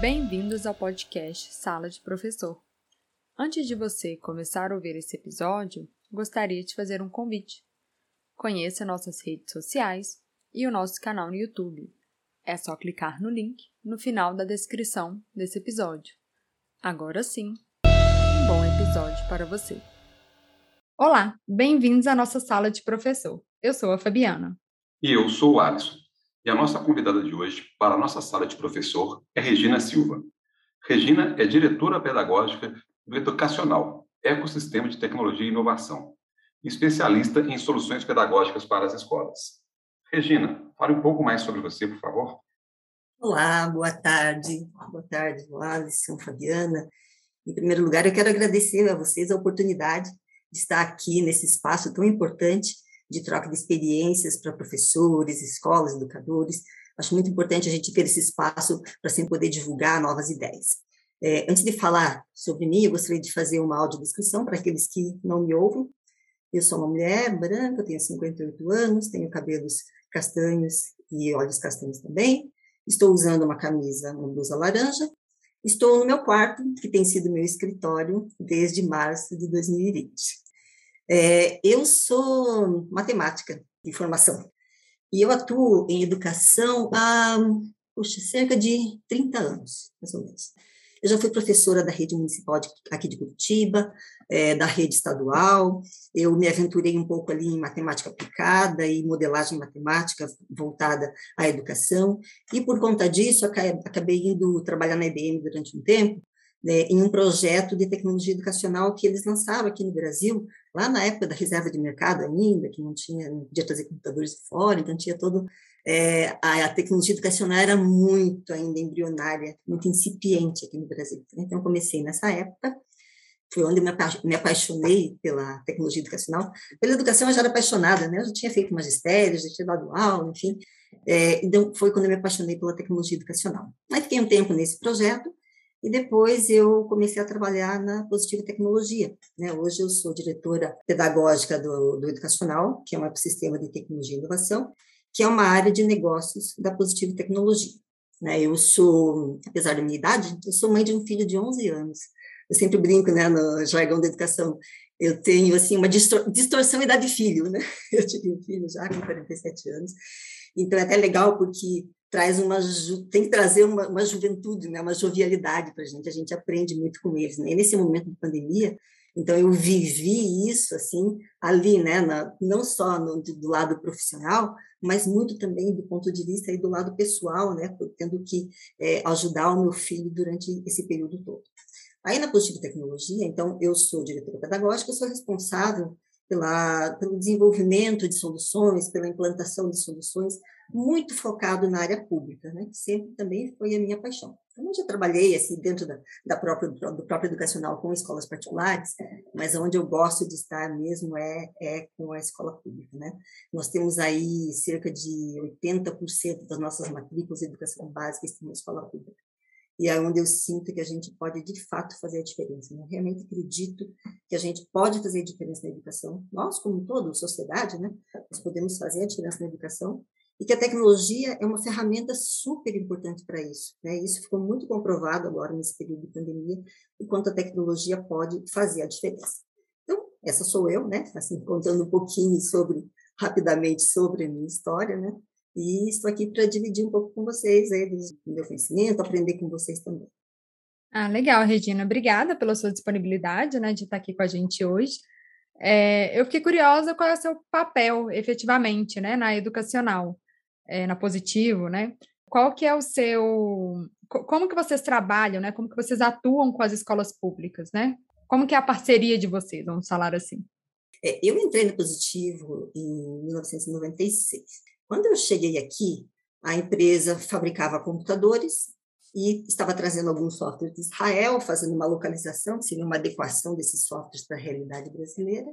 Bem-vindos ao podcast Sala de Professor. Antes de você começar a ouvir esse episódio, gostaria de fazer um convite. Conheça nossas redes sociais e o nosso canal no YouTube. É só clicar no link no final da descrição desse episódio. Agora sim, um bom episódio para você. Olá, bem-vindos à nossa sala de professor. Eu sou a Fabiana. E eu sou o Alisson. E a nossa convidada de hoje para a nossa sala de professor é Regina Silva. Regina é diretora pedagógica do Educacional, Ecossistema de Tecnologia e Inovação, especialista em soluções pedagógicas para as escolas. Regina, fale um pouco mais sobre você, por favor. Olá, boa tarde. Boa tarde, Alisson, Fabiana. Em primeiro lugar, eu quero agradecer a vocês a oportunidade de estar aqui nesse espaço tão importante de troca de experiências para professores, escolas, educadores. Acho muito importante a gente ter esse espaço para sempre poder divulgar novas ideias. É, antes de falar sobre mim, eu gostaria de fazer uma audiodescrição para aqueles que não me ouvem. Eu sou uma mulher branca, tenho 58 anos, tenho cabelos castanhos e olhos castanhos também. Estou usando uma camisa, uma blusa laranja. Estou no meu quarto, que tem sido meu escritório desde março de 2020. É, eu sou matemática de formação e eu atuo em educação há cerca de 30 anos, mais ou menos. Eu já fui professora da rede municipal de, aqui de Curitiba, é, da rede estadual. Eu me aventurei um pouco ali em matemática aplicada e modelagem matemática voltada à educação. E por conta disso, acabei indo trabalhar na IBM durante um tempo, né, em um projeto de tecnologia educacional que eles lançaram aqui no Brasil, lá na época da reserva de mercado ainda, que não tinha, não podia trazer computadores fora, então tinha todo é, a, tecnologia educacional era muito ainda embrionária, muito incipiente aqui no Brasil. Então comecei nessa época, foi onde me, me apaixonei pela tecnologia educacional. Pela educação eu já era apaixonada, né? Eu já tinha feito magistério, já tinha dado aula, enfim. É, então foi quando eu me apaixonei pela tecnologia educacional. Aí fiquei um tempo nesse projeto e depois eu comecei a trabalhar na Positiva Tecnologia. Né? Hoje eu sou diretora pedagógica do, do Educacional, que é um ecossistema de tecnologia e inovação, que é uma área de negócios da Positiva Tecnologia. Né? Eu sou, apesar da minha idade, eu sou mãe de um filho de 11 anos. Eu sempre brinco né, no jargão da educação, eu tenho assim uma distor distorção idade filho, né? Eu tive um filho já com 47 anos, então é até legal porque traz uma tem que trazer uma, uma juventude, né, uma jovialidade para a gente. A gente aprende muito com eles. Né? E nesse momento de pandemia, então eu vivi isso assim ali, né, na, não só no, do lado profissional, mas muito também do ponto de vista aí do lado pessoal, né, tendo que é, ajudar o meu filho durante esse período todo. Aí na Positivo Tecnologia, então eu sou diretora pedagógica, eu sou responsável pela, pelo desenvolvimento de soluções, pela implantação de soluções, muito focado na área pública, né? que sempre também foi a minha paixão. Eu já trabalhei assim dentro da, da própria, do próprio educacional com escolas particulares, mas onde eu gosto de estar mesmo é, é com a escola pública. Né? Nós temos aí cerca de 80% das nossas matrículas de educação básica estão na escola pública e é onde eu sinto que a gente pode de fato fazer a diferença. Eu realmente acredito que a gente pode fazer a diferença na educação. Nós, como todo, sociedade, né, nós podemos fazer a diferença na educação e que a tecnologia é uma ferramenta super importante para isso. Né? Isso ficou muito comprovado agora nesse período de pandemia, o quanto a tecnologia pode fazer a diferença. Então, essa sou eu, né? Assim, contando um pouquinho sobre rapidamente sobre a minha história, né? E estou aqui para dividir um pouco com vocês aí do meu conhecimento, aprender com vocês também. Ah, legal, Regina. Obrigada pela sua disponibilidade, né, de estar aqui com a gente hoje. É, eu fiquei curiosa qual é o seu papel, efetivamente, né, na educacional, é, na Positivo, né? Qual que é o seu... Como que vocês trabalham, né? Como que vocês atuam com as escolas públicas, né? Como que é a parceria de vocês, vamos falar assim? É, eu entrei no Positivo em 1996. Quando eu cheguei aqui, a empresa fabricava computadores e estava trazendo alguns softwares de Israel, fazendo uma localização, que seria uma adequação desses softwares para a realidade brasileira.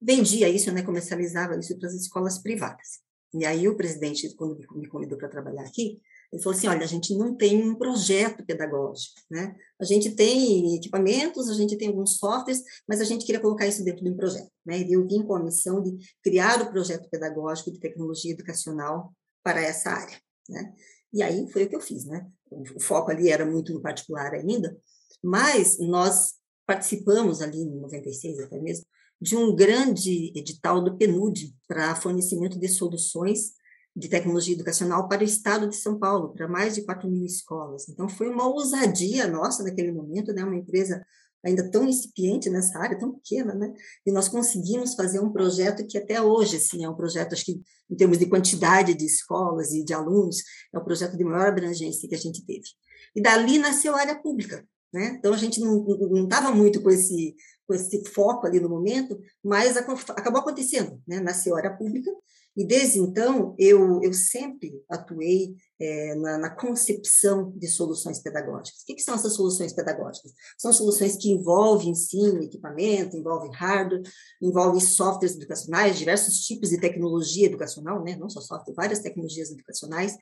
Vendia isso, né, comercializava isso para as escolas privadas. E aí o presidente, quando me convidou para trabalhar aqui, ele falou assim, olha, a gente não tem um projeto pedagógico, né? A gente tem equipamentos, a gente tem alguns softwares, mas a gente queria colocar isso dentro de um projeto, né? E eu vim com a missão de criar o projeto pedagógico de tecnologia educacional para essa área, né? E aí foi o que eu fiz, né? O foco ali era muito no particular ainda, mas nós participamos ali em 96 até mesmo de um grande edital do PNUD para fornecimento de soluções de tecnologia educacional para o estado de São Paulo, para mais de 4 mil escolas. Então, foi uma ousadia nossa naquele momento, né? uma empresa ainda tão incipiente nessa área, tão pequena, né? E nós conseguimos fazer um projeto que até hoje, assim, é um projeto, acho que em termos de quantidade de escolas e de alunos, é o projeto de maior abrangência que a gente teve. E dali nasceu a área pública, né? Então a gente não estava muito com esse com esse foco ali no momento, mas acabou acontecendo, né? Nasceu a área pública e desde então, eu, eu sempre atuei é, na, na, concepção de soluções pedagógicas. O que, que, são essas soluções pedagógicas? São soluções que envolvem ensino, equipamento, envolvem hardware, envolvem softwares educacionais, diversos tipos de tecnologia educacional, né? não só software, várias tecnologias educacionais,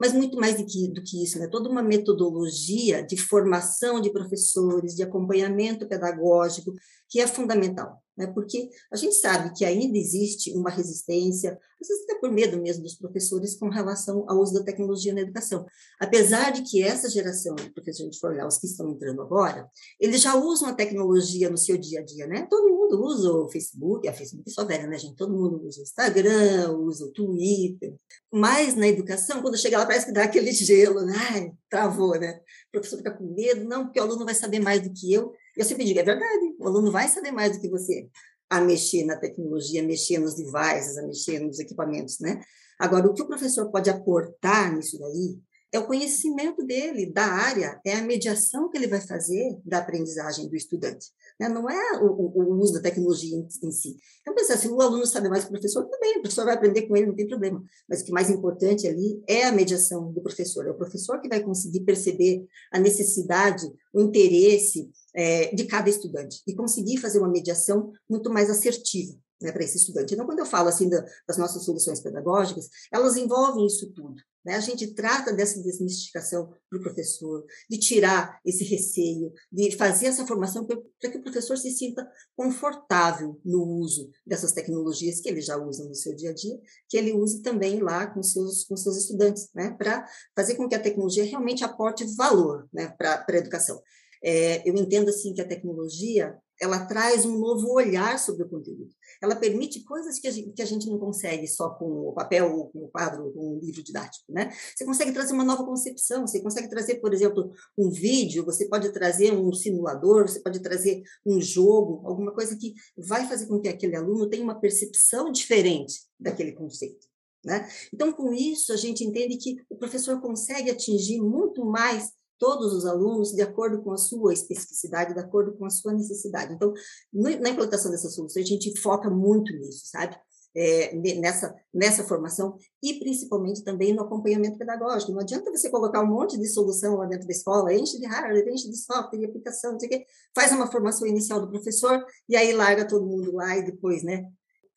mas muito mais do que, do que isso, né? toda uma metodologia de formação de professores, de acompanhamento pedagógico, que é fundamental, né? porque a gente sabe que ainda existe uma resistência, às vezes até por medo mesmo dos professores com relação ao uso da tecnologia na educação. Apesar de que essa geração de professores, de olhar os que estão entrando agora, eles já usam a tecnologia no seu dia a dia, né? Todo mundo usa o Facebook, a Facebook é só velha, né, gente? Todo mundo usa o Instagram, usa o Twitter. Mas na educação, quando chega lá, parece que dá aquele gelo, né? Ai, travou, né? O professor fica com medo, não, porque o aluno vai saber mais do que eu. Eu sempre digo, é verdade, o aluno vai saber mais do que você a mexer na tecnologia, a mexer nos devices, a mexer nos equipamentos, né? Agora, o que o professor pode aportar nisso daí é o conhecimento dele da área, é a mediação que ele vai fazer da aprendizagem do estudante. Né? Não é o, o, uso da tecnologia em, em si. Então, pensar, se o aluno sabe mais que o professor, também, o professor vai aprender com ele, não tem problema. Mas o que mais importante ali é a mediação do professor. É o professor que vai conseguir perceber a necessidade, o interesse é, de cada estudante e conseguir fazer uma mediação muito mais assertiva né, para esse estudante. Então, quando eu falo assim da, das nossas soluções pedagógicas, elas envolvem isso tudo. Né? A gente trata dessa desmistificação para o professor, de tirar esse receio, de fazer essa formação para que o professor se sinta confortável no uso dessas tecnologias que ele já usa no seu dia a dia, que ele use também lá com seus com seus estudantes, né? para fazer com que a tecnologia realmente aporte valor né? para a educação. É, eu entendo assim que a tecnologia ela traz um novo olhar sobre o conteúdo. Ela permite coisas que a gente, que a gente não consegue só com o papel, com o quadro, com o livro didático, né? Você consegue trazer uma nova concepção, você consegue trazer, por exemplo, um vídeo, você pode trazer um simulador, você pode trazer um jogo, alguma coisa que vai fazer com que aquele aluno tenha uma percepção diferente daquele conceito. Né? Então, com isso, a gente entende que o professor consegue atingir muito mais todos os alunos de acordo com a sua especificidade, de acordo com a sua necessidade. Então, na implantação dessas soluções, a gente foca muito nisso, sabe? É, nessa, nessa formação e principalmente também no acompanhamento pedagógico. Não adianta você colocar um monte de solução lá dentro da escola, enche de hardware, enche de software, de aplicação, não sei o quê, faz uma formação inicial do professor e aí larga todo mundo lá e depois, né?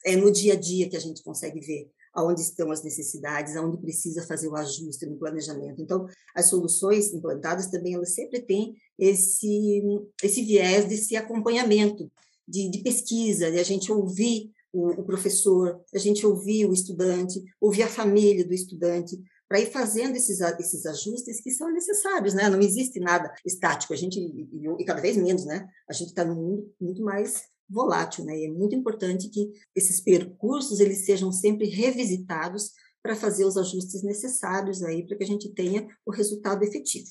É no dia a dia que a gente consegue ver aonde estão as necessidades, aonde precisa fazer o ajuste no planejamento. Então, as soluções implantadas também elas sempre têm esse esse viés desse acompanhamento, de, de pesquisa, de a gente ouvir o, o professor, a gente ouvir o estudante, ouvir a família do estudante, para ir fazendo esses, esses ajustes que são necessários, né? Não existe nada estático, a gente, e, cada vez menos, né? A gente está num mundo muito mais volátil, né? E é muito importante que esses percursos eles sejam sempre revisitados para fazer os ajustes necessários aí para que a gente tenha o resultado efetivo.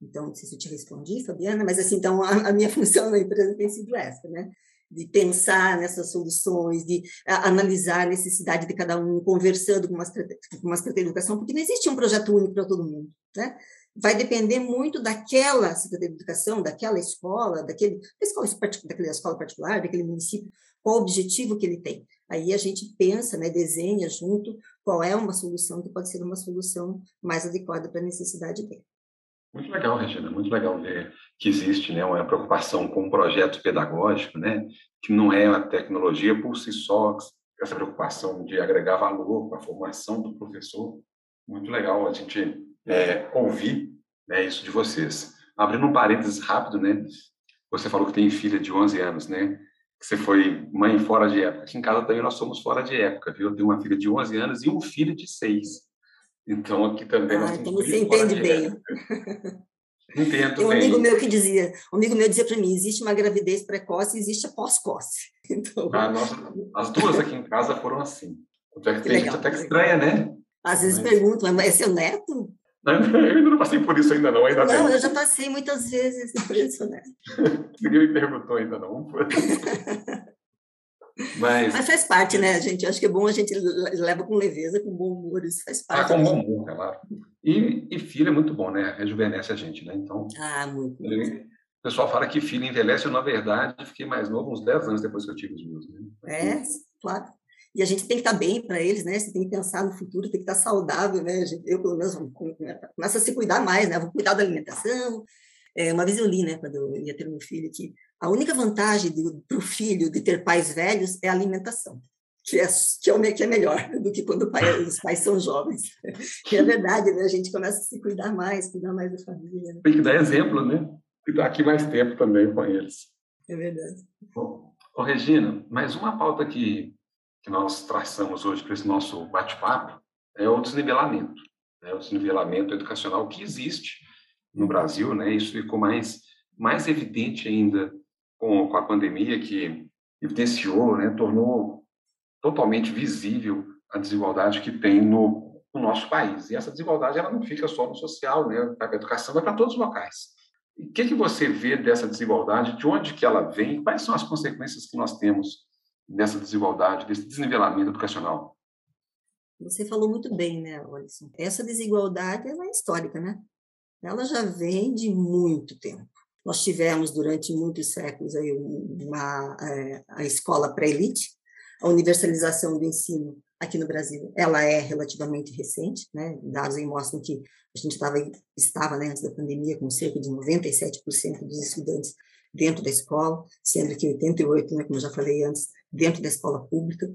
Então, não sei se eu te respondi, Fabiana, mas assim, então a, a minha função na empresa tem sido essa, né? De pensar nessas soluções, de analisar a necessidade de cada um, conversando com uma, com uma Secretaria de Educação, porque não existe um projeto único para todo mundo, né? Vai depender muito daquela Secretaria de Educação, daquela escola, daquele, da escola, daquela escola particular, daquele município, qual o objetivo que ele tem. Aí a gente pensa, né, desenha junto qual é uma solução que pode ser uma solução mais adequada para a necessidade dele. Muito legal, Regina, muito legal ver que existe né, uma preocupação com um projeto pedagógico, né, que não é a tecnologia por si só, essa preocupação de agregar valor para a formação do professor. Muito legal a gente é, ouvir né, isso de vocês. Abrindo um parênteses rápido, né? Você falou que tem filha de 11 anos, né? Que você foi mãe fora de época. Aqui em casa também nós somos fora de época, viu? Eu tenho uma filha de 11 anos e um filho de 6. Então, aqui também ah, nós então você entende bem. Entendo Tem um bem. amigo meu que dizia, um amigo meu dizia para mim, existe uma gravidez precoce e existe a pós-coce. Então, ah, nossa, as duas aqui em casa foram assim. Até que, Que tem legal, gente até que estranha, né? às vezes Mas- perguntam, mas é seu neto? Eu ainda não passei por isso ainda não, ainda Não, bem. eu já passei muitas vezes por isso, né? Ninguém me perguntou ainda não. Mas Mas faz parte, né, gente? Acho que é bom a gente le- leva com leveza, com bom humor, isso faz ah, parte. com bom humor, claro. E, e filho é muito bom, né? Rejuvenesce a gente, né? Então, Ah, muito. ele- o pessoal fala que filho envelhece, eu, na verdade, fiquei mais novo uns 10 anos depois que eu tive os meus. Né? É, claro. E a gente tem que estar bem para eles, né? Você tem que pensar no futuro, tem que estar saudável, né? Eu, pelo menos, com- começo a se cuidar mais, né? Vou cuidar da alimentação. É, uma vez eu li, né, quando eu ia ter meu filho, que a única vantagem para o filho de ter pais velhos é a alimentação, que é, que é, que é melhor do que quando pai- os pais são jovens. Que é verdade, né? A gente começa a se cuidar mais, cuidar mais da família. né? Tem que dar exemplo, né? E dar aqui mais tempo também com eles. É verdade. Bom, ô, Regina, mais uma pauta que, que nós traçamos hoje para esse nosso bate-papo é o desnivelamento. Né? O desnivelamento educacional que existe no Brasil, né? Isso ficou mais, mais evidente ainda com, com a pandemia, que evidenciou, né? tornou totalmente visível a desigualdade que tem no, no nosso país. E essa desigualdade ela não fica só no social, né? A educação vai para todos os locais. O que, que você vê dessa desigualdade? De onde que ela vem? Quais são as consequências que nós temos dessa desigualdade, desse desnivelamento educacional? Você falou muito bem, né, Alisson? Essa desigualdade ela é histórica, né? Ela já vem de muito tempo. Nós tivemos durante muitos séculos aí uma é, a escola pré-elite, a universalização do ensino aqui no Brasil, ela é relativamente recente, né? Dados aí mostram que a gente estava estava né, antes da pandemia com cerca de 97% dos estudantes dentro da escola, sendo que 88, né, como eu já falei antes, dentro da escola pública.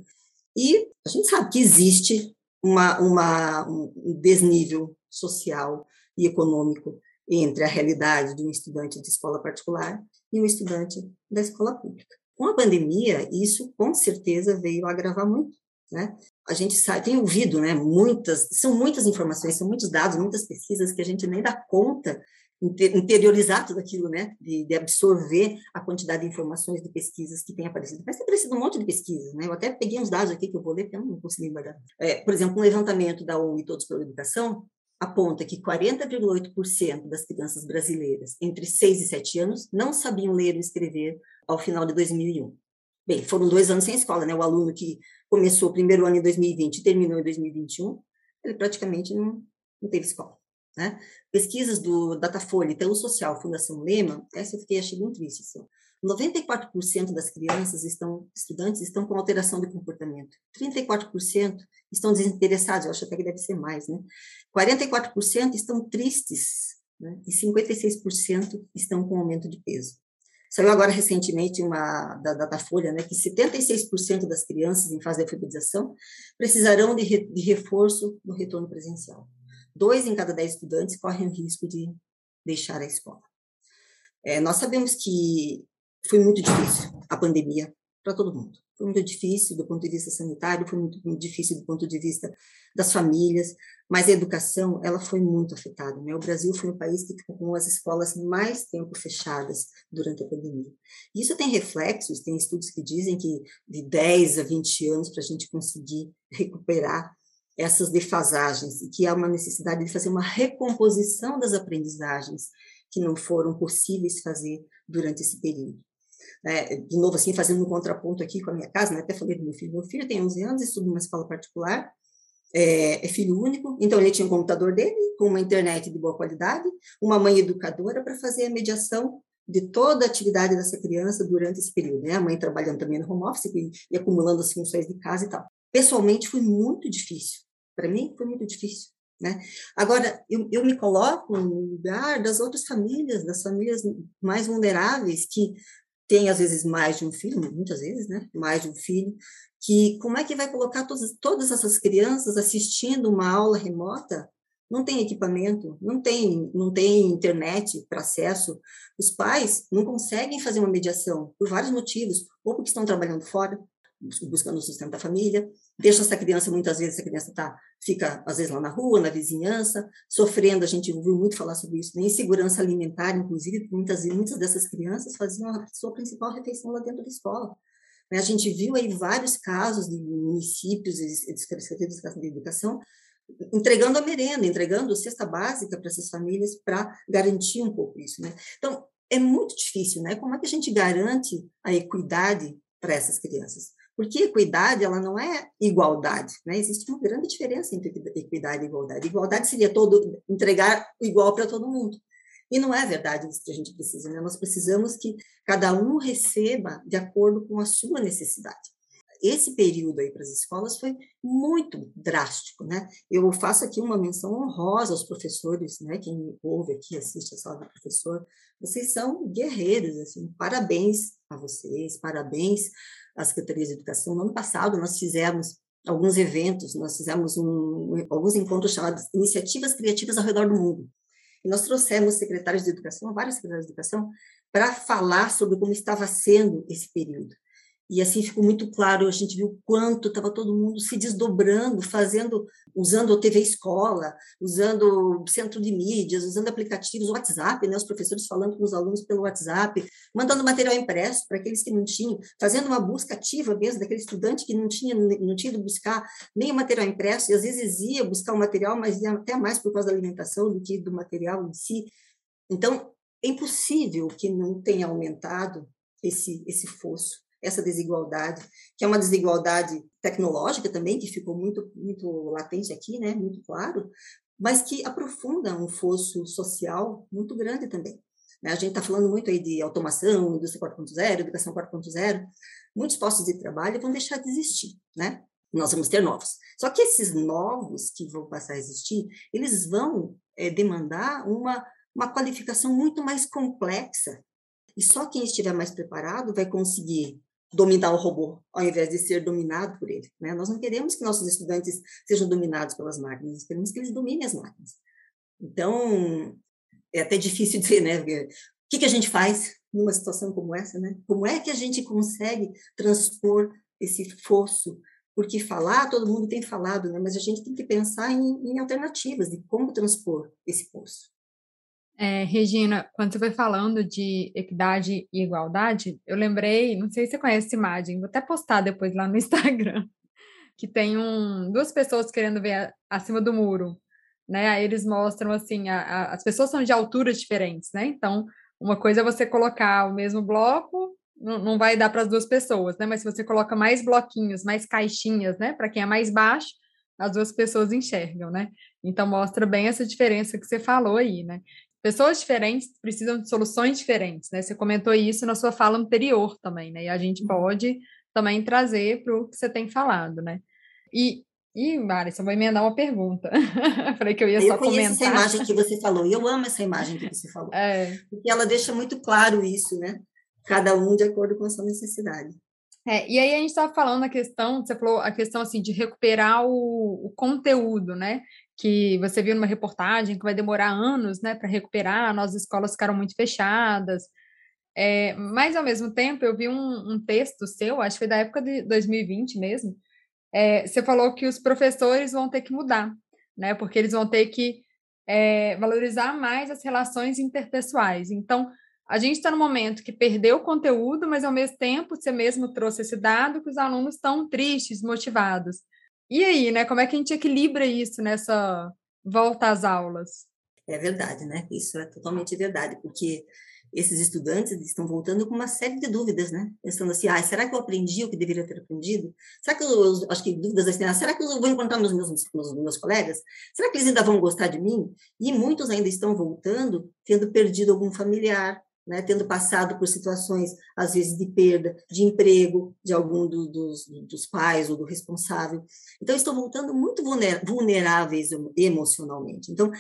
E a gente sabe que existe uma, uma, um desnível social e econômico entre a realidade de um estudante de escola particular e um estudante da escola pública. Com a pandemia, isso com certeza veio agravar muito, né? A gente sabe, tem ouvido, né, muitas, são muitas informações, são muitos dados, muitas pesquisas que a gente nem dá conta interiorizar tudo aquilo, né, de, de, absorver a quantidade de informações de pesquisas que tem aparecido. Mas tem aparecido um monte de pesquisas, né? Eu até peguei uns dados aqui que eu vou ler, porque eu não consegui guardar. É, por exemplo, um levantamento da ONU Todos pela Educação aponta que 40,8% das crianças brasileiras entre 6 e 7 anos não sabiam ler e escrever ao final de 2001. Bem, foram dois anos sem escola, né? O aluno que começou o primeiro ano em 2020 e terminou em 2021, ele praticamente não, não teve escola. Né? Pesquisas do Datafolha, Itaú Social, Fundação Lema, essa eu fiquei achei muito triste. Assim. 94% das crianças estão, estudantes estão com alteração de comportamento. 34% estão desinteressados, eu acho até que deve ser mais, né? 44% estão tristes, né? E 56% estão com aumento de peso. Saiu agora recentemente uma da Datafolha, né, que 76% das crianças em fase de alfabetização precisarão de, re, de reforço no retorno presencial dois em cada dez estudantes correm o risco de deixar a escola. É, nós sabemos que foi muito difícil a pandemia para todo mundo. Foi muito difícil do ponto de vista sanitário, foi muito, muito, difícil do ponto de vista das famílias, mas a educação ela foi muito afetada. Né? O Brasil foi o país que ficou com as escolas mais tempo fechadas durante a pandemia. Isso tem reflexos, tem estudos que dizem que de 10 a 20 anos para a gente conseguir recuperar essas defasagens e que há uma necessidade de fazer uma recomposição das aprendizagens que não foram possíveis fazer durante esse período. É, de novo, assim, fazendo um contraponto aqui com a minha casa, né? até falei do meu filho, meu filho tem 11 anos, estuda numa escola particular, é, é, filho único, então ele tinha um computador dele, com uma internet de boa qualidade, uma mãe educadora para fazer a mediação de toda a atividade dessa criança durante esse período, né? A mãe trabalhando também no home office e, e acumulando as funções de casa e tal pessoalmente foi muito difícil. Para mim foi muito difícil, né? Agora eu, eu me coloco no lugar das outras famílias, das famílias mais vulneráveis que têm às vezes mais de um filho, muitas vezes, né? Mais de um filho, que como é que vai colocar todas, todas essas crianças assistindo uma aula remota? Não tem equipamento, não tem, não tem internet para acesso. Os pais não conseguem fazer uma mediação por vários motivos, ou porque estão trabalhando fora, buscando o sustento da família, deixa essa criança, muitas vezes essa criança tá, fica, às vezes, lá na rua, na vizinhança, sofrendo, a gente ouviu muito falar sobre isso, né? insegurança alimentar, inclusive, muitas, muitas dessas crianças faziam a sua principal refeição lá dentro da escola. Né? A gente viu aí vários casos de municípios e de educação entregando a merenda, entregando cesta básica para essas famílias para garantir um pouco isso, né? Então, é muito difícil, né? Como é que a gente garante a equidade para essas crianças? Porque equidade, ela não é igualdade, né? Existe uma grande diferença entre equidade e igualdade. Igualdade seria todo entregar igual para todo mundo. E não é verdade isso que a gente precisa, né? Nós precisamos que cada um receba de acordo com a sua necessidade esse período aí para as escolas foi muito drástico, né? Eu faço aqui uma menção honrosa aos professores, né? Quem ouve aqui, assiste a sala do professor, vocês são guerreiros, assim, parabéns a vocês, parabéns à Secretaria de Educação. No ano passado nós fizemos alguns eventos, nós fizemos um, alguns encontros chamados Iniciativas Criativas ao Redor do Mundo. E nós trouxemos secretários de educação, vários secretários de educação, para falar sobre como estava sendo esse período. E assim ficou muito claro, a gente viu quanto estava todo mundo se desdobrando, fazendo, usando o TV Escola, usando o centro de mídias, usando aplicativos, WhatsApp, né, os professores falando com os alunos pelo WhatsApp, mandando material impresso para aqueles que não tinham, fazendo uma busca ativa mesmo daquele estudante que não tinha, não tinha ido buscar nem o material impresso, e às vezes ia buscar o material, mas ia até mais por causa da alimentação do que do material em si. Então, é impossível que não tenha aumentado esse, esse fosso essa desigualdade, que é uma desigualdade tecnológica também, que ficou muito, muito latente aqui, né, muito claro, mas que aprofunda um fosso social muito grande também. Né? A gente está falando muito aí de automação, indústria 4.0, educação 4.0, muitos postos de trabalho vão deixar de existir, né? Nós vamos ter novos. Só que esses novos que vão passar a existir, eles vão é, demandar uma, uma qualificação muito mais complexa. E só quem estiver mais preparado vai conseguir dominar o robô, ao invés de ser dominado por ele. Né? Nós não queremos que nossos estudantes sejam dominados pelas máquinas, nós queremos que eles dominem as máquinas. Então, é até difícil dizer, né? O que, que a gente faz numa situação como essa, né? Como é que a gente consegue transpor esse fosso? Porque falar, todo mundo tem falado, né? Mas a gente tem que pensar em, em alternativas de como transpor esse fosso. É, Regina, quando você foi falando de equidade e igualdade, eu lembrei, não sei se você conhece essa imagem, vou até postar depois lá no Instagram, que tem um, duas pessoas querendo ver acima do muro, né? Aí eles mostram assim, a, a, as pessoas são de alturas diferentes, né? Então, uma coisa é você colocar o mesmo bloco, não, não vai dar para as duas pessoas, né? Mas se você coloca mais bloquinhos, mais caixinhas, né? Para quem é mais baixo, as duas pessoas enxergam, né? Então mostra bem essa diferença que você falou aí, né? Pessoas diferentes precisam de soluções diferentes, né? Você comentou isso na sua fala anterior também, né? E a gente uhum. pode também trazer para o que você tem falado, né? E, e Mari, eu vou emendar uma pergunta. Falei que eu ia eu só comentar. Eu conheço essa imagem que você falou, e eu amo essa imagem que você falou. É. Porque ela deixa muito claro isso, né? Cada um de acordo com a sua necessidade. É, e aí a gente estava falando a questão, você falou a questão assim de recuperar o, o conteúdo, né? Que você viu numa reportagem que vai demorar anos né, para recuperar, nossas escolas ficaram muito fechadas. É, mas, ao mesmo tempo, eu vi um, um, texto seu, acho que foi da época de 2020 mesmo, é, você falou que os professores vão ter que mudar, né, porque eles vão ter que é, valorizar mais as relações interpessoais. Então, a gente está no momento que perdeu o conteúdo, mas, ao mesmo tempo, você mesmo trouxe esse dado que os alunos estão tristes, motivados. E aí, né? Como é que a gente equilibra isso nessa volta às aulas? É verdade, né? Isso é totalmente verdade, porque esses estudantes estão voltando com uma série de dúvidas, né? Pensando assim, ah, será que eu aprendi o que deveria ter aprendido? Será que eu, acho que dúvidas assim, ah, será que eu vou encontrar nos meus, nos meus colegas? Será que eles ainda vão gostar de mim? E muitos ainda estão voltando tendo perdido algum familiar, né, tendo passado por situações, às vezes, de perda de emprego de algum do, dos, dos pais ou do responsável. Então, estão voltando muito vulneráveis emocionalmente. Então,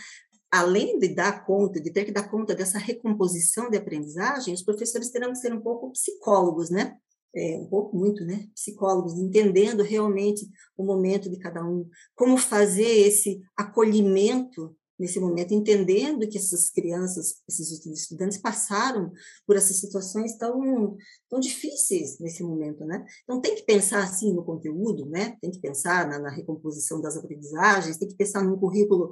além de dar conta, de ter que dar conta dessa recomposição de aprendizagem, os professores terão que ser um pouco psicólogos, né? É, um pouco, muito, né? Psicólogos, entendendo realmente o momento de cada um, como fazer esse acolhimento nesse momento, entendendo que essas crianças, esses estudantes passaram por essas situações tão, tão difíceis nesse momento, né? Então, tem que pensar, assim, no conteúdo, né? Tem que pensar na, na recomposição das aprendizagens, tem que pensar num currículo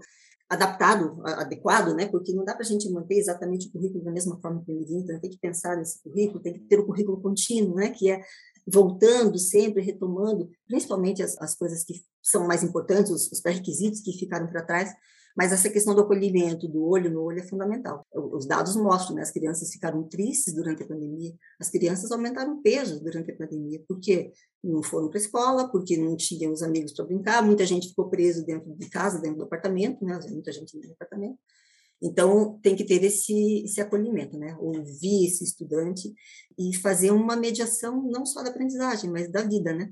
adaptado, adequado, né? Porque não dá para a gente manter exatamente o currículo da mesma forma que ele vinha, então tem que pensar nesse currículo, tem que ter o currículo contínuo, né? Que é voltando sempre, retomando, principalmente as, as coisas que são mais importantes, os, os pré-requisitos que ficaram para trás, mas essa questão do acolhimento, do olho no olho, é fundamental. Os dados mostram, né? As crianças ficaram tristes durante a pandemia, as crianças aumentaram peso durante a pandemia, porque não foram para a escola, porque não tinham os amigos para brincar, muita gente ficou preso dentro de casa, dentro do apartamento, né? Muita gente no apartamento. Então, tem que ter esse, esse acolhimento, né? Ouvir esse estudante e fazer uma mediação não só da aprendizagem, mas da vida, né?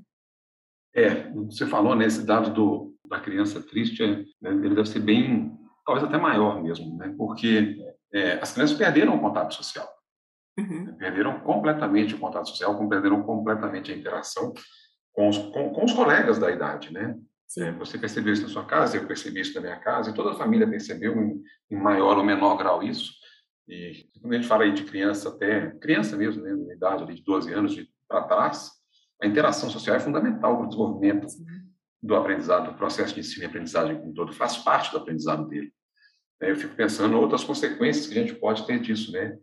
É, você falou nesse dado do, da criança triste, né, ele deve ser bem, talvez até maior mesmo, né? Porque é, as crianças perderam o contato social. Uhum. Perderam completamente o contato social, perderam completamente a interação com os, com, com os colegas da idade, né? É, você percebeu isso na sua casa, eu percebi isso na minha casa, e toda a família percebeu em, em maior ou menor grau isso. E quando a gente fala aí de criança até, criança mesmo, né, na idade de 12 anos para trás, a interação social é fundamental para o desenvolvimento do aprendizado, do processo de ensino e aprendizagem como todo, faz parte do aprendizado dele. É, eu fico pensando outras consequências que a gente pode ter disso, né?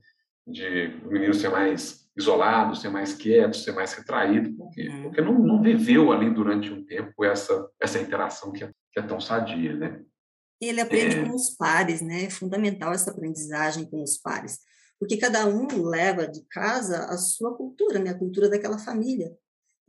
De o menino ser mais isolado, ser mais quieto, ser mais retraído, porque, uhum. porque não, não, viveu ali durante um tempo essa, essa interação que é, que é tão sadia, né? Ele aprende é... com os pares, né? É fundamental essa aprendizagem com os pares, porque cada um leva de casa a sua cultura, né? A cultura daquela família.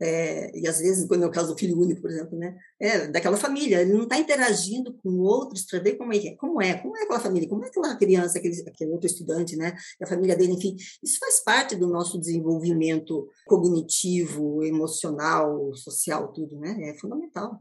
É, e às vezes, quando é o caso do filho único, por exemplo, né, é daquela família, ele não está interagindo com outros para ver como é, como é, como é aquela família, como é aquela criança, aquele, aquele outro estudante, né, a família dele, enfim, isso faz parte do nosso desenvolvimento cognitivo, emocional, social, tudo, né, é fundamental.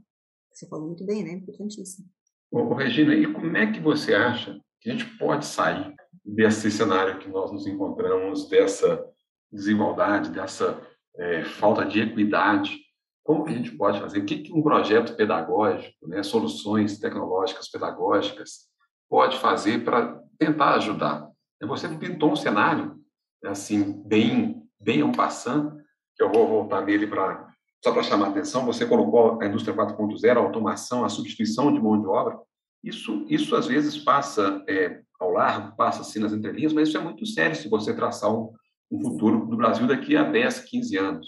Você falou muito bem, né, importantíssimo. Ô, Regina, e como é que você acha que a gente pode sair desse cenário que nós nos encontramos, dessa desigualdade, dessa é, falta de equidade. Como que a gente pode fazer? O que, que um projeto pedagógico, né, soluções tecnológicas pedagógicas, pode fazer para tentar ajudar? Você pintou um cenário, né, assim, bem, bem passant, que eu vou voltar nele para só para chamar a atenção, você colocou a indústria 4.0, a automação, a substituição de mão de obra. Isso, isso às vezes passa é, ao largo, passa assim nas entrelinhas, mas isso é muito sério se você traçar um, o futuro do Brasil daqui a 10, 15 anos.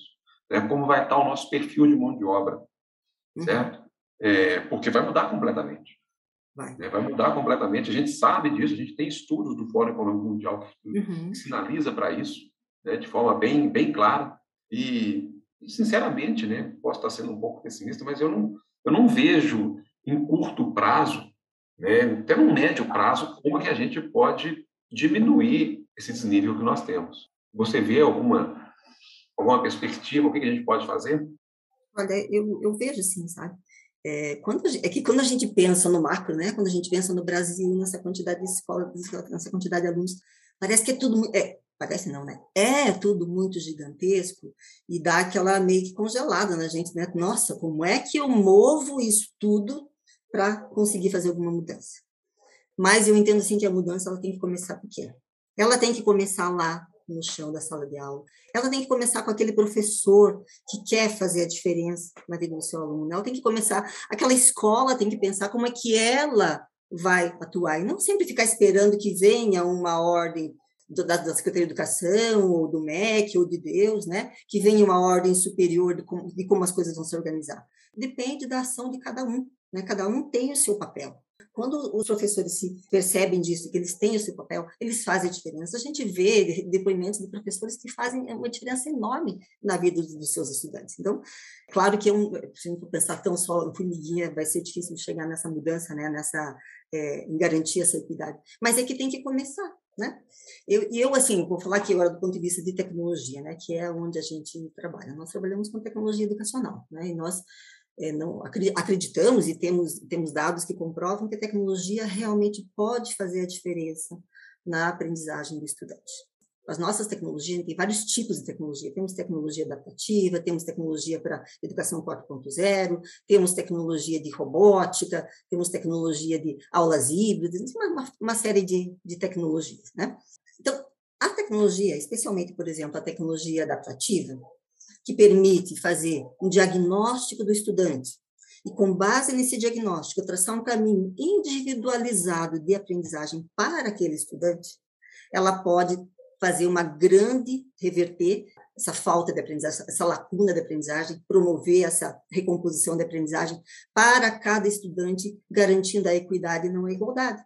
Né? Como vai estar o nosso perfil de mão de obra, uhum. certo? É, porque vai mudar completamente. Vai. Né? vai mudar completamente. A gente sabe disso, a gente tem estudos do Fórum Econômico Mundial que, uhum. que sinaliza para isso, né? de forma bem, bem clara. E, sinceramente, né, posso estar sendo um pouco pessimista, mas eu não, eu não vejo em curto prazo, né, até no médio prazo, como que a gente pode diminuir esse desnível que nós temos. Você vê alguma, alguma perspectiva? O que a gente pode fazer? Olha, eu, eu vejo sim, sabe? É, quando, é que quando a gente pensa no macro, né? Quando a gente pensa no Brasil, nessa quantidade de escolas, nessa quantidade de alunos, parece que é tudo... É, parece não, né? É tudo muito gigantesco e dá aquela meio que congelada na gente, né? Nossa, como é que eu movo isso tudo para conseguir fazer alguma mudança? Mas eu entendo assim que a mudança ela tem que começar pequena. Ela tem que começar lá no chão da sala de aula. Ela tem que começar com aquele professor que quer fazer a diferença na vida do seu aluno. Ela tem que começar, aquela escola tem que pensar como é que ela vai atuar e não sempre ficar esperando que venha uma ordem da, da Secretaria de Educação ou do MEC ou de Deus, né? Que venha uma ordem superior de como, de como as coisas vão se organizar. Depende da ação de cada um, né? Cada um tem o seu papel. Quando os professores se percebem disso, que eles têm seu papel, eles fazem a diferença. A gente vê depoimentos de professores que fazem uma diferença enorme na vida dos seus estudantes. Então, claro que eu, se não pensar tão só em formiguinha, vai ser difícil chegar nessa mudança, né, nessa é, em garantir essa equidade. Mas é que tem que começar, né? Eu, eu, assim, vou falar aqui agora do ponto de vista de tecnologia, né, que é onde a gente trabalha. Nós trabalhamos com tecnologia educacional, né, e nós é, não acreditamos e temos, temos dados que comprovam que a tecnologia realmente pode fazer a diferença na aprendizagem do estudante. as nossas tecnologias, tem vários tipos de tecnologia. Temos tecnologia adaptativa, temos tecnologia para educação 4.0, temos tecnologia de robótica, temos tecnologia de aulas híbridas, uma, uma série de, de tecnologias. Né? Então, a tecnologia, especialmente, por exemplo, a tecnologia adaptativa, que permite fazer um diagnóstico do estudante e, com base nesse diagnóstico, traçar um caminho individualizado de aprendizagem para aquele estudante, ela pode fazer uma grande reverter essa falta de aprendizagem, essa lacuna de aprendizagem, promover essa recomposição de aprendizagem para cada estudante, garantindo a equidade e não a igualdade.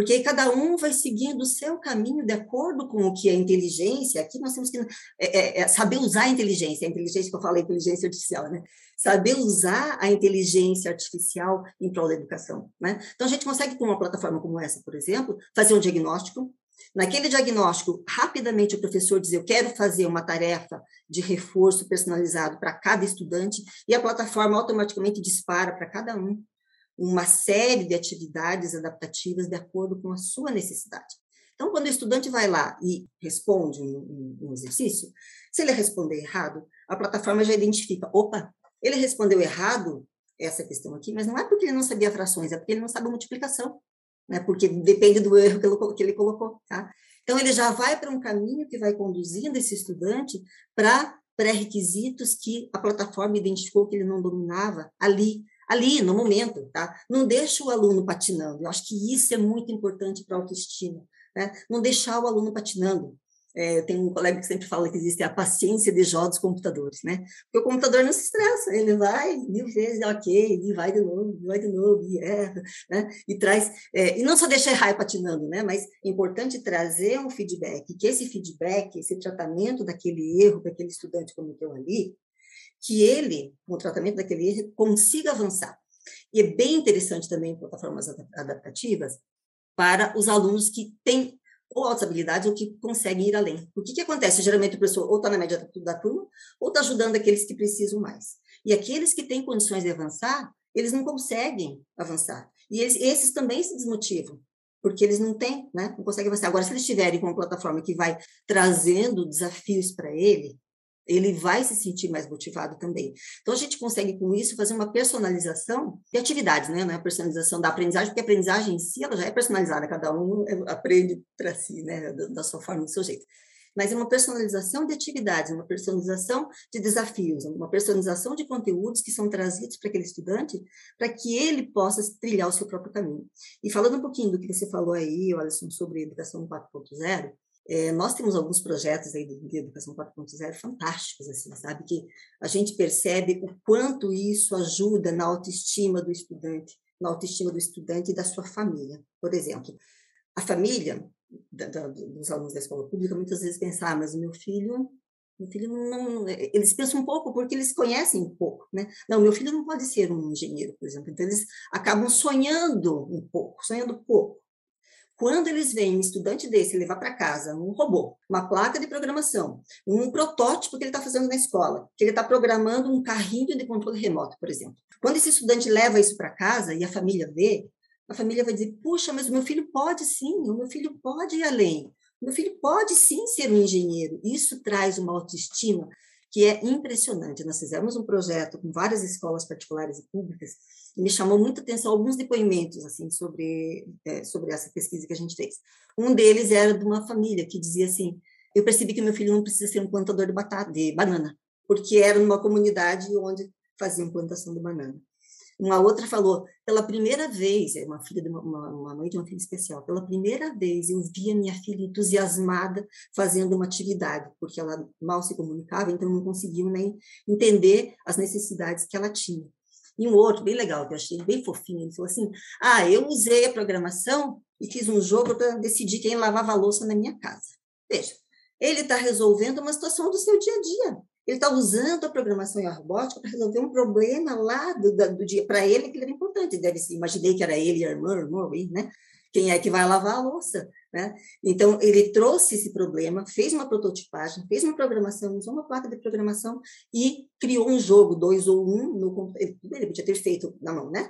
Porque aí cada um vai seguindo o seu caminho de acordo com o que é inteligência. Aqui nós temos que é, é, é saber usar a inteligência, a inteligência que eu falei, inteligência artificial, né? Saber usar a inteligência artificial em prol da educação, né? Então a gente consegue com uma plataforma como essa, por exemplo, fazer um diagnóstico, Naquele diagnóstico, rapidamente o professor diz: Eu quero fazer uma tarefa de reforço personalizado para cada estudante, e a plataforma automaticamente dispara para cada um uma série de atividades adaptativas de acordo com a sua necessidade. Então, quando o estudante vai lá e responde um, um, exercício, se ele responder errado, a plataforma já identifica: opa, ele respondeu errado essa questão aqui, mas não é porque ele não sabia frações, é porque ele não sabe multiplicação né? porque depende do erro que ele, que ele colocou. Tá? Então, ele já vai para um caminho que vai conduzindo esse estudante para pré-requisitos que a plataforma identificou que ele não dominava ali, ali, no momento. Tá? Não deixa o aluno patinando. Eu acho que isso é muito importante para a autoestima. Né? Não deixar o aluno patinando. É, tem um colega que sempre fala que existe a paciência de Jó dos computadores, né? Porque o computador não se estressa, ele vai mil vezes, ok, e vai de novo, vai de novo, e erra, né? E traz, é, e não só deixa errar patinando, né? Mas é importante trazer um feedback, que esse feedback, esse tratamento daquele erro que aquele estudante cometeu ali, que ele, com o tratamento daquele erro, consiga avançar. E é bem interessante também plataformas adaptativas para os alunos que têm ou altas habilidades ou que conseguem ir além. O que, que acontece? Geralmente o professor ou está na média da turma ou está ajudando aqueles que precisam mais. E aqueles que têm condições de avançar, eles não conseguem avançar. E eles, esses também se desmotivam, porque eles não têm, né? não conseguem avançar. Agora, se eles estiverem com uma plataforma que vai trazendo desafios para ele, ele vai se sentir mais motivado também. Então, a gente consegue, com isso, fazer uma personalização de atividades, né? Não é personalização da aprendizagem, porque a aprendizagem em si, ela já é personalizada, cada um aprende para si, né? Da, da sua forma, do seu jeito mas é uma personalização de atividades, uma personalização de desafios, uma personalização de conteúdos que são trazidos para aquele estudante, para que ele possa trilhar o seu próprio caminho. E falando um pouquinho do que você falou aí, Alisson, sobre educação 4.0, é, nós temos alguns projetos aí de, educação 4.0 fantásticos, assim, sabe? Que a gente percebe o quanto isso ajuda na autoestima do estudante, na autoestima do estudante e da sua família. Por exemplo, a família da, da, dos alunos da escola pública muitas vezes pensa, ah, mas o meu filho meu filho não, eles pensam um pouco porque eles conhecem um pouco, né? Não, meu filho não pode ser um engenheiro, por exemplo. Então eles acabam sonhando um pouco, sonhando pouco. Quando eles veem um estudante desse levar para casa um robô, uma placa de programação, um protótipo que ele está fazendo na escola, que ele está programando um carrinho de controle remoto, por exemplo. Quando esse estudante leva isso para casa e a família vê, a família vai dizer: puxa, mas o meu filho pode sim, o meu filho pode ir além. O meu filho pode sim ser um engenheiro. Isso traz uma autoestima que é impressionante. Nós fizemos um projeto com várias escolas particulares e públicas me chamou muita atenção alguns depoimentos assim sobre é, sobre essa pesquisa que a gente fez. Um deles era de uma família que dizia assim: eu percebi que meu filho não precisa ser um plantador de batata, de banana, porque era numa comunidade onde faziam plantação de banana. Uma outra falou, pela primeira vez, é uma filha de uma, uma, mãe de uma filha especial, pela primeira vez eu vi a minha filha entusiasmada fazendo uma atividade, porque ela mal se comunicava, então não conseguiu nem entender as necessidades que ela tinha. E um outro, bem legal, que eu achei bem fofinho, ele falou assim: Ah, eu usei a programação e fiz um jogo para decidir quem lavava a louça na minha casa. Veja, ele está resolvendo uma situação do seu dia a dia. Ele está usando a programação e a robótica para resolver um problema lá do, do dia, para ele que era importante. Deve ser, imaginei que era ele e a irmã, irmão, né? Quem é que vai lavar a louça? Né? Então, ele trouxe esse problema, fez uma prototipagem, fez uma programação, usou uma placa de programação e criou um jogo, dois ou um, no. Ele podia ter feito na mão, né?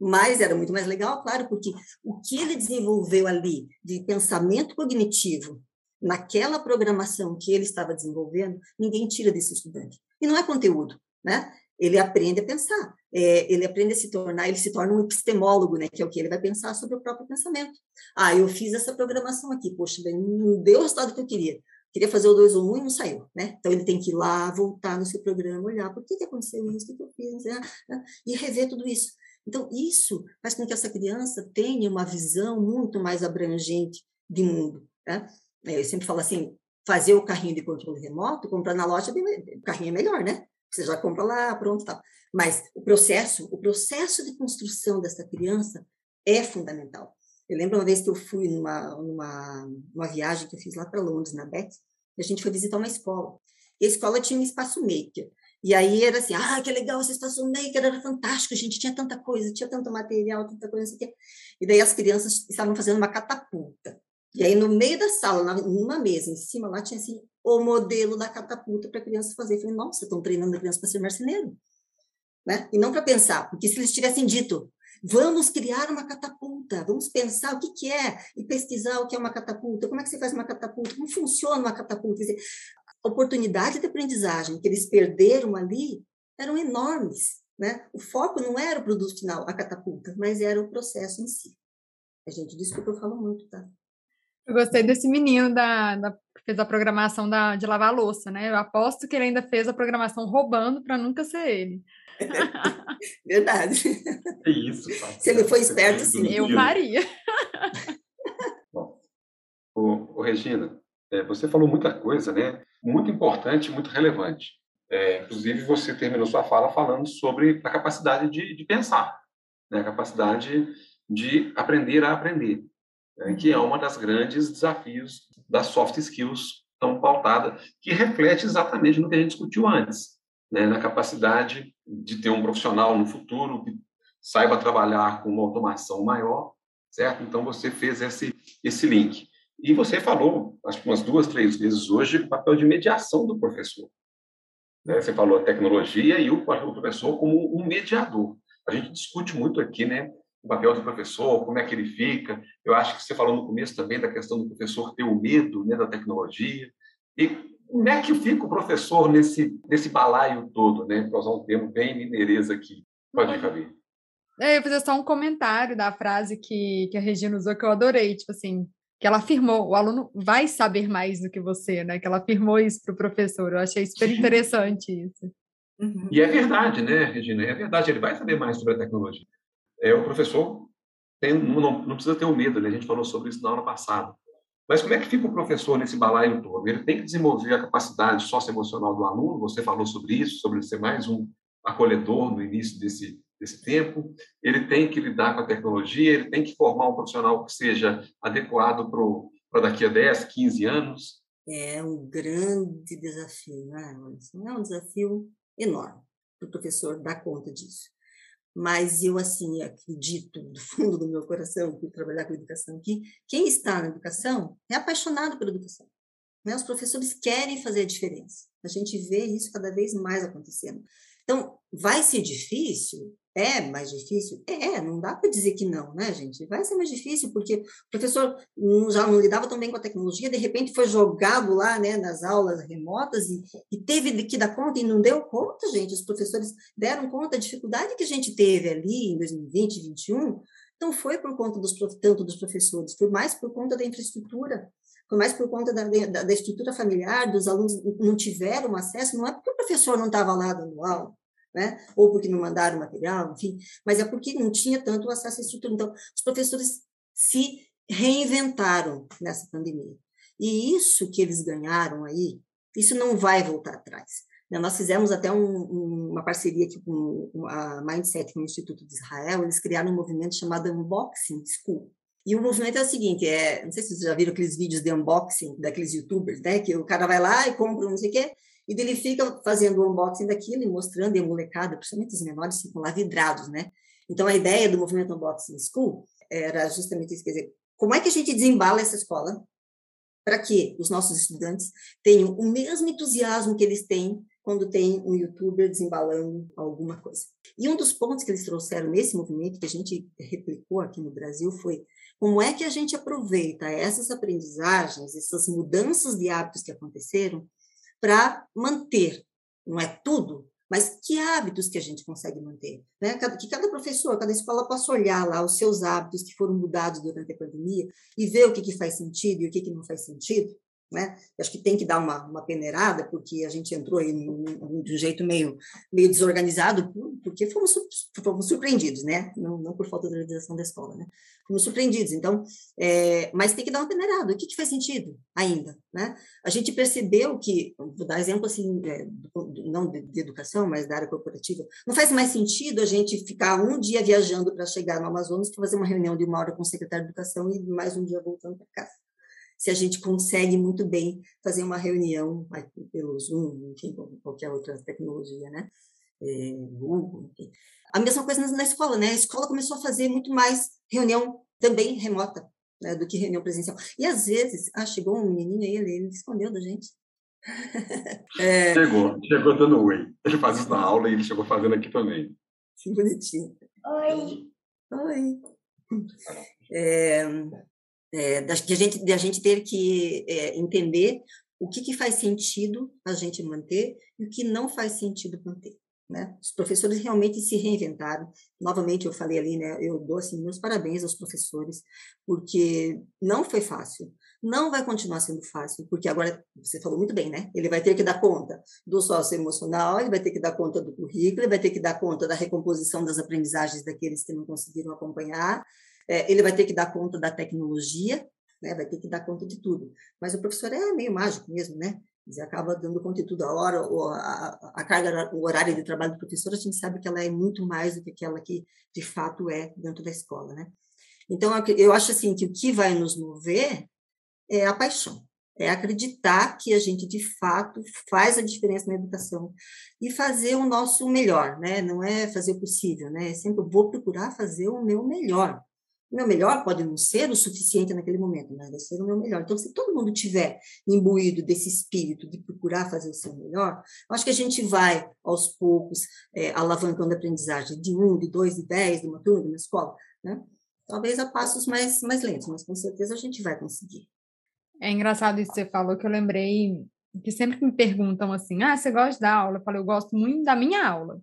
Mas era muito mais legal, claro, porque o que ele desenvolveu ali de pensamento cognitivo, naquela programação que ele estava desenvolvendo, ninguém tira desse estudante. E não é conteúdo, né? Ele aprende a pensar, é, ele aprende a se tornar, ele se torna um epistemólogo, né? Que é o que ele vai pensar sobre o próprio pensamento. Ah, eu fiz essa programação aqui, poxa, não deu o resultado que eu queria. Queria fazer o 2 ou 1 e não saiu, né? Então ele tem que ir lá, voltar no seu programa, olhar por que, que aconteceu isso, o que, que eu fiz, né? e rever tudo isso. Então, isso faz com que essa criança tenha uma visão muito mais abrangente de mundo. Né? É, eu sempre falo assim, fazer o carrinho de controle remoto, comprar na loja, o carrinho é melhor, né? Você já compra lá, pronto, tal. Mas o processo, o processo de construção dessa criança é fundamental. Eu lembro uma vez que eu fui numa, numa, numa viagem que eu fiz lá para Londres, na BET, e a gente foi visitar uma escola. E a escola tinha um espaço maker. E aí era assim, ah, que legal, esse espaço maker era fantástico, gente tinha tanta coisa, tinha tanto material, tanta coisa, quê. E daí as crianças estavam fazendo uma catapulta. E aí, no meio da sala, numa mesa em cima, lá tinha assim, o modelo da catapulta para a criança fazer. Eu falei, nossa, estão treinando a criança para ser marceneiro. Né? E não para pensar, porque se eles tivessem dito, vamos criar uma catapulta, vamos pensar o que, que é e pesquisar o que é uma catapulta, como é que você faz uma catapulta, como funciona uma catapulta. Quer dizer, a oportunidade de aprendizagem que eles perderam ali eram enormes. Né? O foco não era o produto final, a catapulta, mas era o processo em si. A gente, desculpa, eu falo muito, tá? Eu gostei desse menino da, da que fez a programação da, de lavar a louça, né? Eu aposto que ele ainda fez a programação roubando para nunca ser ele. Verdade. É isso. Tá? Se ele for esperto, sim. Eu faria. Bom, o, o Regina, é, você falou muita coisa, né? Muito importante, muito relevante. É, inclusive, você terminou sua fala falando sobre a capacidade de, de pensar, né? a capacidade de aprender a aprender né, que é uma das grandes desafios das soft skills tão pautada, que reflete exatamente no que a gente discutiu antes, né, na capacidade de ter um profissional no futuro que saiba trabalhar com uma automação maior, certo? Então você fez esse esse link. E você falou, acho que umas duas, três vezes hoje, o papel de mediação do professor. Né? Você falou a tecnologia e o professor como um mediador. A gente discute muito aqui, né? O papel do professor, como é que ele fica. Eu acho que você falou no começo também da questão do professor ter o medo né, da tecnologia. E como é que fica o professor nesse, nesse balaio todo, né? Para usar um termo bem mineireza aqui. Pode ir, Fabi. É, eu ia fazer só um comentário da frase que, que a Regina usou, que eu adorei, tipo assim, que ela afirmou, o aluno vai saber mais do que você, né? Que ela afirmou isso para o professor. Eu achei super interessante isso. Uhum. E é verdade, né, Regina? É verdade, ele vai saber mais sobre a tecnologia é, o professor tem, não, não, precisa ter o medo, né? a gente falou sobre isso na aula passada. Mas como é que fica o professor nesse balaio todo? Ele tem que desenvolver a capacidade socioemocional do aluno, você falou sobre isso, sobre ser mais um acolhedor no início desse, desse tempo, ele tem que lidar com a tecnologia, ele tem que formar um profissional que seja adequado para daqui a 10, 15 anos. É um grande desafio, né? É um desafio enorme para o professor dar conta disso mas eu assim acredito do fundo do meu coração por trabalhar com educação que quem está na educação é apaixonado pela educação né? os professores querem fazer a diferença a gente vê isso cada vez mais acontecendo então vai ser difícil é mais difícil? É, não dá para dizer que não, né, gente? Vai ser mais difícil, porque o professor já não lidava tão bem com a tecnologia, de repente foi jogado lá, né, nas aulas remotas e, e teve que dar conta e não deu conta, gente. Os professores deram conta da dificuldade que a gente teve ali em 2020, 2021. Então, foi por conta dos, tanto dos professores, foi mais por conta da infraestrutura, foi mais por conta da, da, da estrutura familiar, dos alunos não tiveram acesso, não é porque o professor não estava lá dando aula, né? ou porque não mandaram material, enfim, mas é porque não tinha tanto acesso à estrutura. Então, os professores se reinventaram nessa pandemia. E isso que eles ganharam aí, isso não vai voltar atrás. Né? Nós fizemos até um, uma parceria aqui com a Mindset, com o Instituto de Israel, eles criaram um movimento chamado Unboxing School. E o movimento é o seguinte, é, não sei se vocês já viram aqueles vídeos de unboxing daqueles youtubers, né, que o cara vai lá e compra não sei o quê, e ele fica fazendo o unboxing daquilo e mostrando, e a molecada, principalmente os menores, ficam lá vidrados, né? Então, a ideia do movimento Unboxing School era justamente isso, quer dizer, como é que a gente desembala essa escola para que os nossos estudantes tenham o mesmo entusiasmo que eles têm quando tem um youtuber desembalando alguma coisa. E um dos pontos que eles trouxeram nesse movimento, que a gente replicou aqui no Brasil, foi como é que a gente aproveita essas aprendizagens, essas mudanças de hábitos que aconteceram, para manter, não é tudo, mas que hábitos que a gente consegue manter? Né? Que cada professor, cada escola possa olhar lá os seus hábitos que foram mudados durante a pandemia e ver o que, que faz sentido e o que, que não faz sentido, né? acho que tem que dar uma, uma peneirada, porque a gente entrou aí de um jeito meio, meio desorganizado, porque fomos, fomos surpreendidos, né? Não, não por falta da organização da escola, né? Fomos surpreendidos. Então, é, mas tem que dar uma peneirada. O que, que faz sentido ainda, né? A gente percebeu que, vou dar exemplo assim, é, não de, de, educação, mas da área corporativa, não faz mais sentido a gente ficar um dia viajando para chegar no Amazonas para fazer uma reunião de uma hora com o secretário de educação e mais um dia voltando para casa se a gente consegue muito bem fazer uma reunião pelo Zoom, enfim, qualquer outra tecnologia, né? É, Google, enfim. A mesma coisa na escola, né? A escola começou a fazer muito mais reunião também remota né, do que reunião presencial. E às vezes, ah, chegou um menininho aí, ele, ele escondeu da gente. é... Chegou, chegou dando oi. Ele faz isso na aula e ele chegou fazendo aqui também. Que bonitinho. Oi. Oi. É, é, da, de, a gente, de a gente ter que é, entender o que, que faz sentido a gente manter e o que não faz sentido manter. Né? Os professores realmente se reinventaram. Novamente, eu falei ali, né? Eu dou assim, meus parabéns aos professores, porque não foi fácil. Não vai continuar sendo fácil, porque agora, você falou muito bem, né? Ele vai ter que dar conta do sócio emocional, ele vai ter que dar conta do currículo, ele vai ter que dar conta da recomposição das aprendizagens daqueles que não conseguiram acompanhar, é, ele vai ter que dar conta da tecnologia, né, vai ter que dar conta de tudo. Mas o professor é meio mágico mesmo, né? Ele acaba dando conta de tudo. A hora, a, a carga, o horário de trabalho do professor, a gente sabe que ela é muito mais do que aquela que de fato é dentro da escola, né? Então, eu acho assim que o que vai nos mover é a paixão, é acreditar que a gente de fato faz a diferença na educação e fazer o nosso melhor, né? Não é fazer o possível, né? É sempre vou procurar fazer o meu melhor. Meu melhor pode não ser o suficiente naquele momento, mas vai ser o meu melhor. Então, se todo mundo tiver imbuído desse espírito de procurar fazer o seu melhor, acho que a gente vai, aos poucos, é, alavancando a aprendizagem de um, de dois, de dez, de uma turma, de uma escola, né? Talvez a passos mais, mais lentos, mas com certeza a gente vai conseguir. É engraçado isso que você falou, que eu lembrei que sempre me perguntam assim, ah, você gosta da aula? Eu falo, eu gosto muito da minha aula.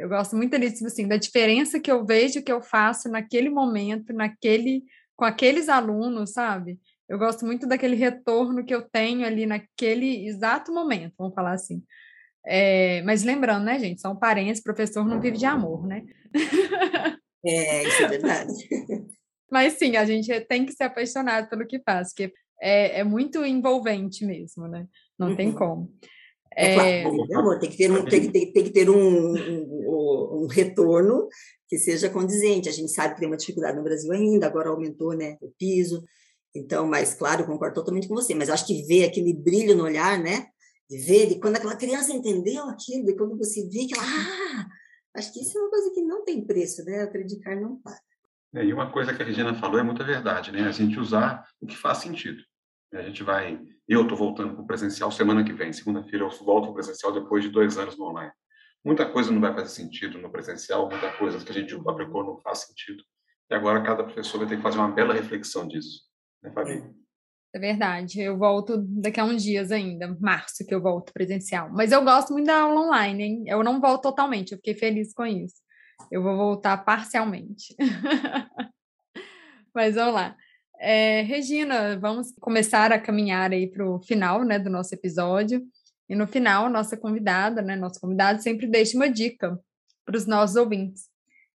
Eu gosto muito disso, tipo assim, da diferença que eu vejo que eu faço naquele momento, naquele, com aqueles alunos, sabe? Eu gosto muito daquele retorno que eu tenho ali naquele exato momento, vamos falar assim. É, mas lembrando, né, gente, são parentes, professor não vive de amor, né? É, isso é verdade. mas sim, a gente tem que ser apaixonado pelo que faz, porque é, é muito envolvente mesmo, né? Não uhum. tem como. É, é claro, amor, tem que ter um, tem que ter, tem que ter um, um, um, retorno que seja condizente. A gente sabe que tem uma dificuldade no Brasil ainda, agora aumentou né, o piso. Então, mas claro, concordo totalmente com você, mas acho que ver aquele brilho no olhar, né? De ver, de quando aquela criança entendeu aquilo, de quando você vê que ela, ah, acho que isso é uma coisa que não tem preço, né? Acreditar não paga. É, e uma coisa que a Regina falou é muita verdade, né? A gente usar o que faz sentido. A gente vai. Eu estou voltando para o presencial semana que vem. Segunda-feira eu volto para o presencial depois de dois anos no online. Muita coisa não vai fazer sentido no presencial, muita coisa que a gente aplicou não faz sentido. E agora cada professor vai ter que fazer uma bela reflexão disso. Né, Fabi? É verdade. Eu volto daqui a uns dias ainda, março, que eu volto presencial. Mas eu gosto muito da aula online, hein? Eu não volto totalmente, eu fiquei feliz com isso. Eu vou voltar parcialmente. Mas vamos lá. É, Regina, vamos começar a caminhar aí para o final né, do nosso episódio. E no final, nossa convidada, né, nosso convidado sempre deixa uma dica para os nossos ouvintes.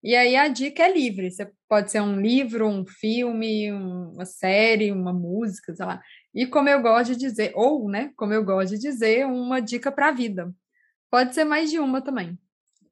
E aí a dica é livre. Você pode ser um livro, um filme, uma série, uma música, sei lá. E como eu gosto de dizer, ou, né, como eu gosto de dizer, uma dica para a vida. Pode ser mais de uma também.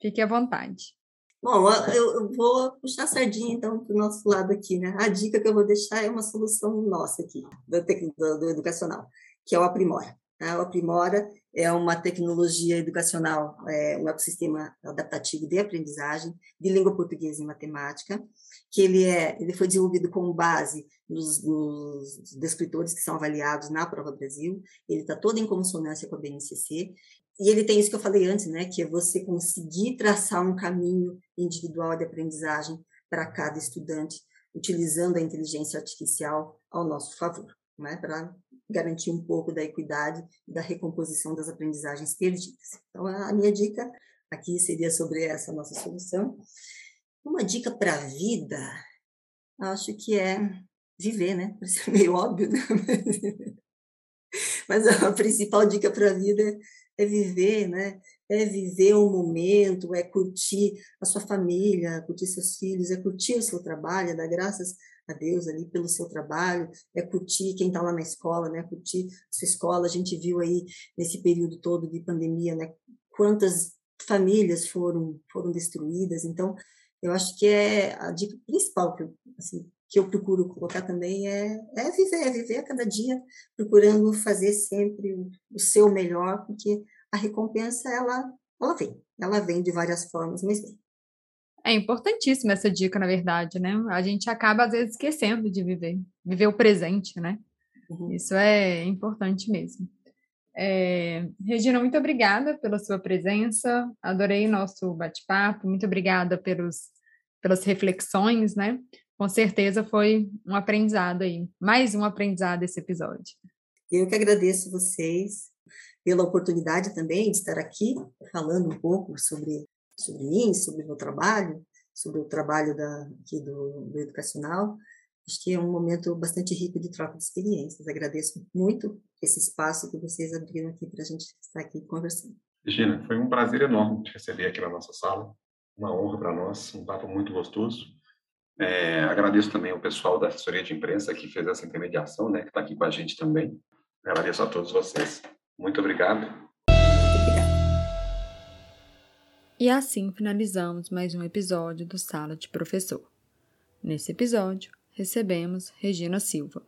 Fique à vontade. Bom, eu, vou puxar a sardinha, então, para o nosso lado aqui, né? A dica que eu vou deixar é uma solução nossa aqui, do, do, do educacional, que é o Aprimora. Né? O Aprimora é uma tecnologia educacional, é um ecossistema adaptativo de aprendizagem de língua portuguesa e matemática, que ele, é, ele foi desenvolvido com base nos, nos descritores que são avaliados na Prova Brasil, ele está todo em consonância com a BNCC, e ele tem isso que eu falei antes, né, que é você conseguir traçar um caminho individual de aprendizagem para cada estudante, utilizando a inteligência artificial ao nosso favor, né, para garantir um pouco da equidade e da recomposição das aprendizagens perdidas. Então, a minha dica aqui seria sobre essa nossa solução. Uma dica para a vida, acho que é viver, né? Parece meio óbvio, né? Mas a principal dica para a vida é viver, né? É viver o momento, é curtir a sua família, curtir seus filhos, é curtir o seu trabalho, é dar graças a Deus ali pelo seu trabalho, é curtir quem está lá na escola, né? Curtir sua escola. A gente viu aí nesse período todo de pandemia, né? Quantas famílias foram foram destruídas. Então, eu acho que é a dica principal que eu, assim, que eu procuro colocar também é, é viver, é viver a cada dia, procurando fazer sempre o, o seu melhor, porque a recompensa, ela, ela vem, ela vem de várias formas, mas vem. É importantíssima essa dica, na verdade, né? A gente acaba, às vezes, esquecendo de viver, viver o presente, né? Uhum. Isso é importante mesmo. É, Regina, muito obrigada pela sua presença, adorei nosso bate-papo, muito obrigada pelos, pelas reflexões, né? Com certeza foi um aprendizado aí, mais um aprendizado esse episódio. Eu que agradeço vocês pela oportunidade também de estar aqui falando um pouco sobre, sobre mim, sobre o meu trabalho, sobre o trabalho da, aqui do, do educacional. Acho que é um momento bastante rico de troca de experiências. Agradeço muito esse espaço que vocês abriram aqui para a gente estar aqui conversando. Regina, foi um prazer enorme te receber aqui na nossa sala. Uma honra para nós, um papo muito gostoso. É, agradeço também ao pessoal da assessoria de imprensa que fez essa intermediação, né, que está aqui com a gente também. Agradeço a todos vocês. Muito obrigado. E assim finalizamos mais um episódio do Sala de Professor. Nesse episódio, recebemos Regina Silva,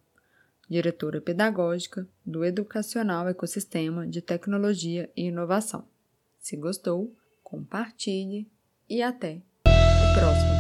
diretora pedagógica do Educacional Ecossistema de Tecnologia e Inovação. Se gostou, compartilhe e até o próximo